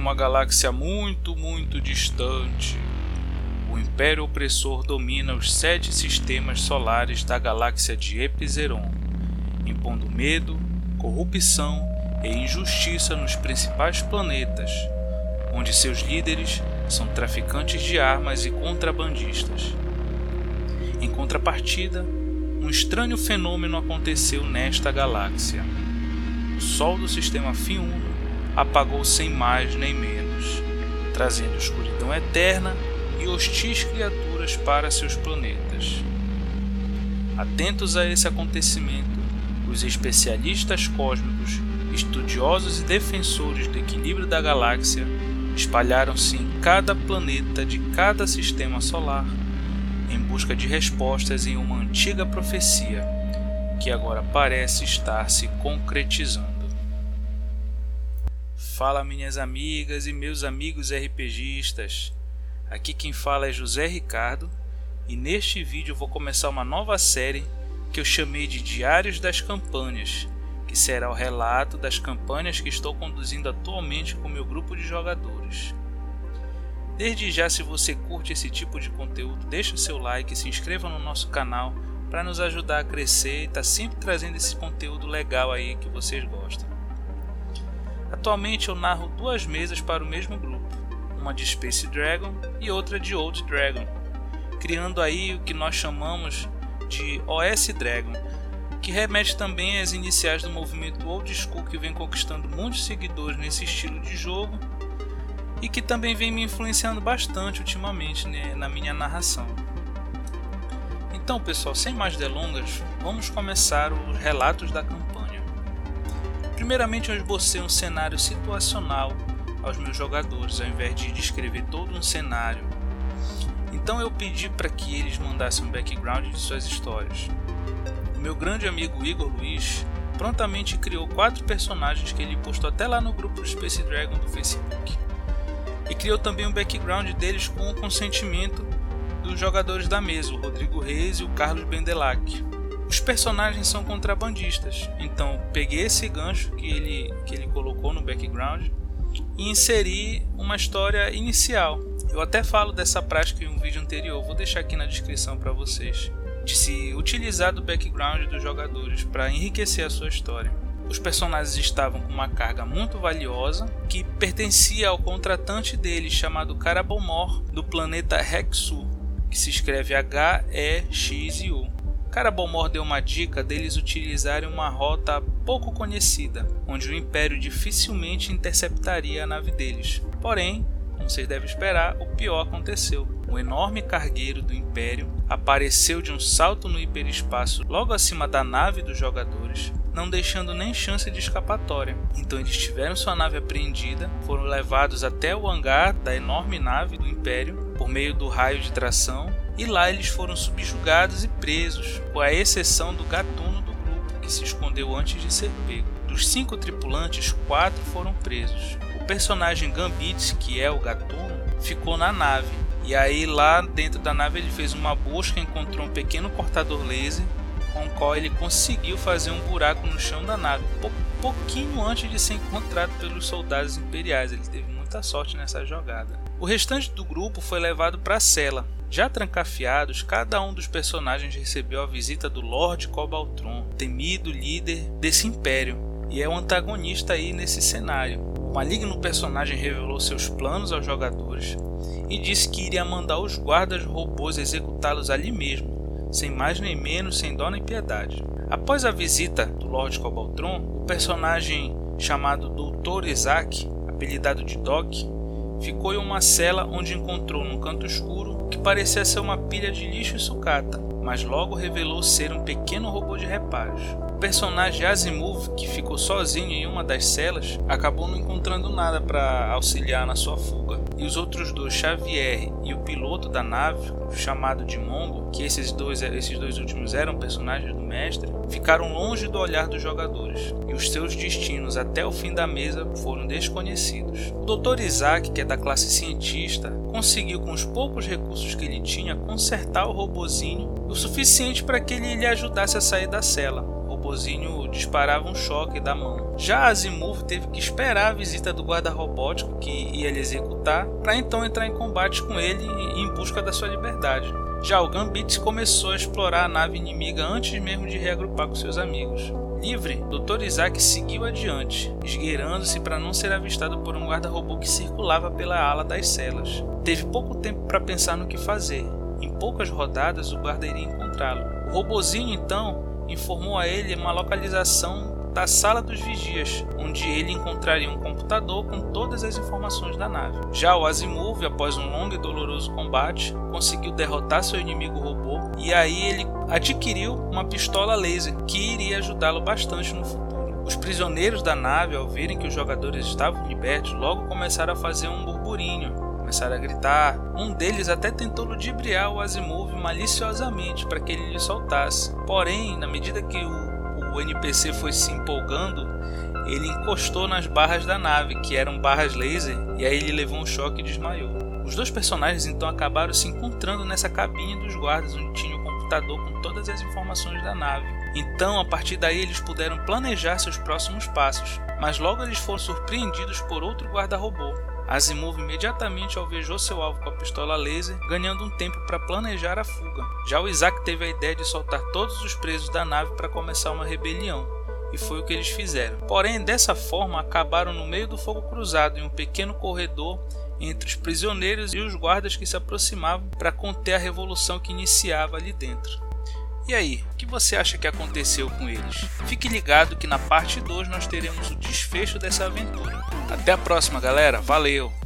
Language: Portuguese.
uma galáxia muito, muito distante, o Império Opressor domina os sete sistemas solares da galáxia de Epizeron, impondo medo, corrupção e injustiça nos principais planetas, onde seus líderes são traficantes de armas e contrabandistas. Em contrapartida, um estranho fenômeno aconteceu nesta galáxia. O Sol do sistema F1 apagou sem mais nem menos, trazendo escuridão eterna e hostis criaturas para seus planetas. Atentos a esse acontecimento, os especialistas cósmicos, estudiosos e defensores do equilíbrio da galáxia espalharam-se em cada planeta de cada sistema solar em busca de respostas em uma antiga profecia que agora parece estar se concretizando. Fala, minhas amigas e meus amigos RPGistas. Aqui quem fala é José Ricardo e neste vídeo vou começar uma nova série que eu chamei de Diários das Campanhas, que será o relato das campanhas que estou conduzindo atualmente com meu grupo de jogadores. Desde já, se você curte esse tipo de conteúdo, deixa seu like e se inscreva no nosso canal para nos ajudar a crescer e estar tá sempre trazendo esse conteúdo legal aí que vocês gostam. Atualmente eu narro duas mesas para o mesmo grupo, uma de Space Dragon e outra de Old Dragon, criando aí o que nós chamamos de OS Dragon, que remete também às iniciais do movimento Old School que vem conquistando muitos seguidores nesse estilo de jogo e que também vem me influenciando bastante ultimamente né, na minha narração. Então, pessoal, sem mais delongas, vamos começar os relatos da campanha. Primeiramente, eu esbocei um cenário situacional aos meus jogadores, ao invés de descrever todo um cenário. Então, eu pedi para que eles mandassem um background de suas histórias. O meu grande amigo Igor Luiz prontamente criou quatro personagens que ele postou até lá no grupo do Space Dragon do Facebook e criou também um background deles com o consentimento dos jogadores da mesa, o Rodrigo Reis e o Carlos Bendelac. Os personagens são contrabandistas, então peguei esse gancho que ele, que ele colocou no background e inseri uma história inicial. Eu até falo dessa prática em um vídeo anterior, vou deixar aqui na descrição para vocês. De se utilizar do background dos jogadores para enriquecer a sua história. Os personagens estavam com uma carga muito valiosa que pertencia ao contratante deles chamado Carabomor do planeta Rexu, que se escreve H-E-X-U. Carabomor deu uma dica deles utilizarem uma rota pouco conhecida, onde o Império dificilmente interceptaria a nave deles. Porém, como vocês devem esperar, o pior aconteceu. O enorme cargueiro do Império apareceu de um salto no hiperespaço logo acima da nave dos jogadores, não deixando nem chance de escapatória. Então eles tiveram sua nave apreendida, foram levados até o hangar da enorme nave do Império por meio do raio de tração e lá eles foram subjugados e presos, com a exceção do gatuno do grupo que se escondeu antes de ser pego. Dos cinco tripulantes, quatro foram presos. O personagem Gambit, que é o gatuno, ficou na nave. E aí lá dentro da nave ele fez uma busca, encontrou um pequeno cortador laser com o qual ele conseguiu fazer um buraco no chão da nave, pouquinho antes de ser encontrado pelos soldados imperiais. Ele teve muita sorte nessa jogada. O restante do grupo foi levado para a cela. Já trancafiados, cada um dos personagens recebeu a visita do Lord Cobaltron, temido líder desse império, e é o antagonista aí nesse cenário. O maligno personagem revelou seus planos aos jogadores e disse que iria mandar os guardas robôs executá-los ali mesmo, sem mais nem menos, sem dó nem piedade. Após a visita do Lord Cobaltron, o personagem chamado Dr. Isaac, apelidado de Doc, ficou em uma cela onde encontrou num canto escuro que parecia ser uma pilha de lixo e sucata, mas logo revelou ser um pequeno robô de reparos. Personagem Asimov, que ficou sozinho em uma das celas, acabou não encontrando nada para auxiliar na sua fuga e os outros dois, Xavier e o piloto da nave, chamado de Mongo, que esses dois, esses dois últimos eram personagens do mestre, ficaram longe do olhar dos jogadores, e os seus destinos até o fim da mesa foram desconhecidos. O Dr. Isaac, que é da classe cientista, conseguiu com os poucos recursos que ele tinha consertar o robozinho o suficiente para que ele lhe ajudasse a sair da cela robozinho disparava um choque da mão. Já Asimov teve que esperar a visita do guarda robótico que ia lhe executar para então entrar em combate com ele em busca da sua liberdade. Já o Gambit começou a explorar a nave inimiga antes mesmo de reagrupar com seus amigos. Livre, Dr. Isaac seguiu adiante, esgueirando-se para não ser avistado por um guarda-robô que circulava pela ala das celas. Teve pouco tempo para pensar no que fazer. Em poucas rodadas, o guarda iria encontrá-lo. O robozinho então informou a ele uma localização da sala dos vigias, onde ele encontraria um computador com todas as informações da nave. Já o Asimov, após um longo e doloroso combate, conseguiu derrotar seu inimigo robô e aí ele adquiriu uma pistola laser que iria ajudá-lo bastante no futuro. Os prisioneiros da nave, ao verem que os jogadores estavam libertos, logo começaram a fazer um burburinho, começaram a gritar. Um deles até tentou ludibriar o Asimov maliciosamente para que ele lhe soltasse. Porém, na medida que o o NPC foi se empolgando, ele encostou nas barras da nave, que eram barras laser, e aí ele levou um choque e desmaiou. Os dois personagens então acabaram se encontrando nessa cabine dos guardas, onde tinha o computador com todas as informações da nave. Então, a partir daí, eles puderam planejar seus próximos passos, mas logo eles foram surpreendidos por outro guarda-robô, Asimov imediatamente alvejou seu alvo com a pistola laser, ganhando um tempo para planejar a fuga. Já o Isaac teve a ideia de soltar todos os presos da nave para começar uma rebelião, e foi o que eles fizeram. Porém, dessa forma, acabaram no meio do fogo cruzado em um pequeno corredor entre os prisioneiros e os guardas que se aproximavam para conter a revolução que iniciava ali dentro. E aí, o que você acha que aconteceu com eles? Fique ligado que na parte 2 nós teremos o desfecho dessa aventura. Até a próxima, galera. Valeu!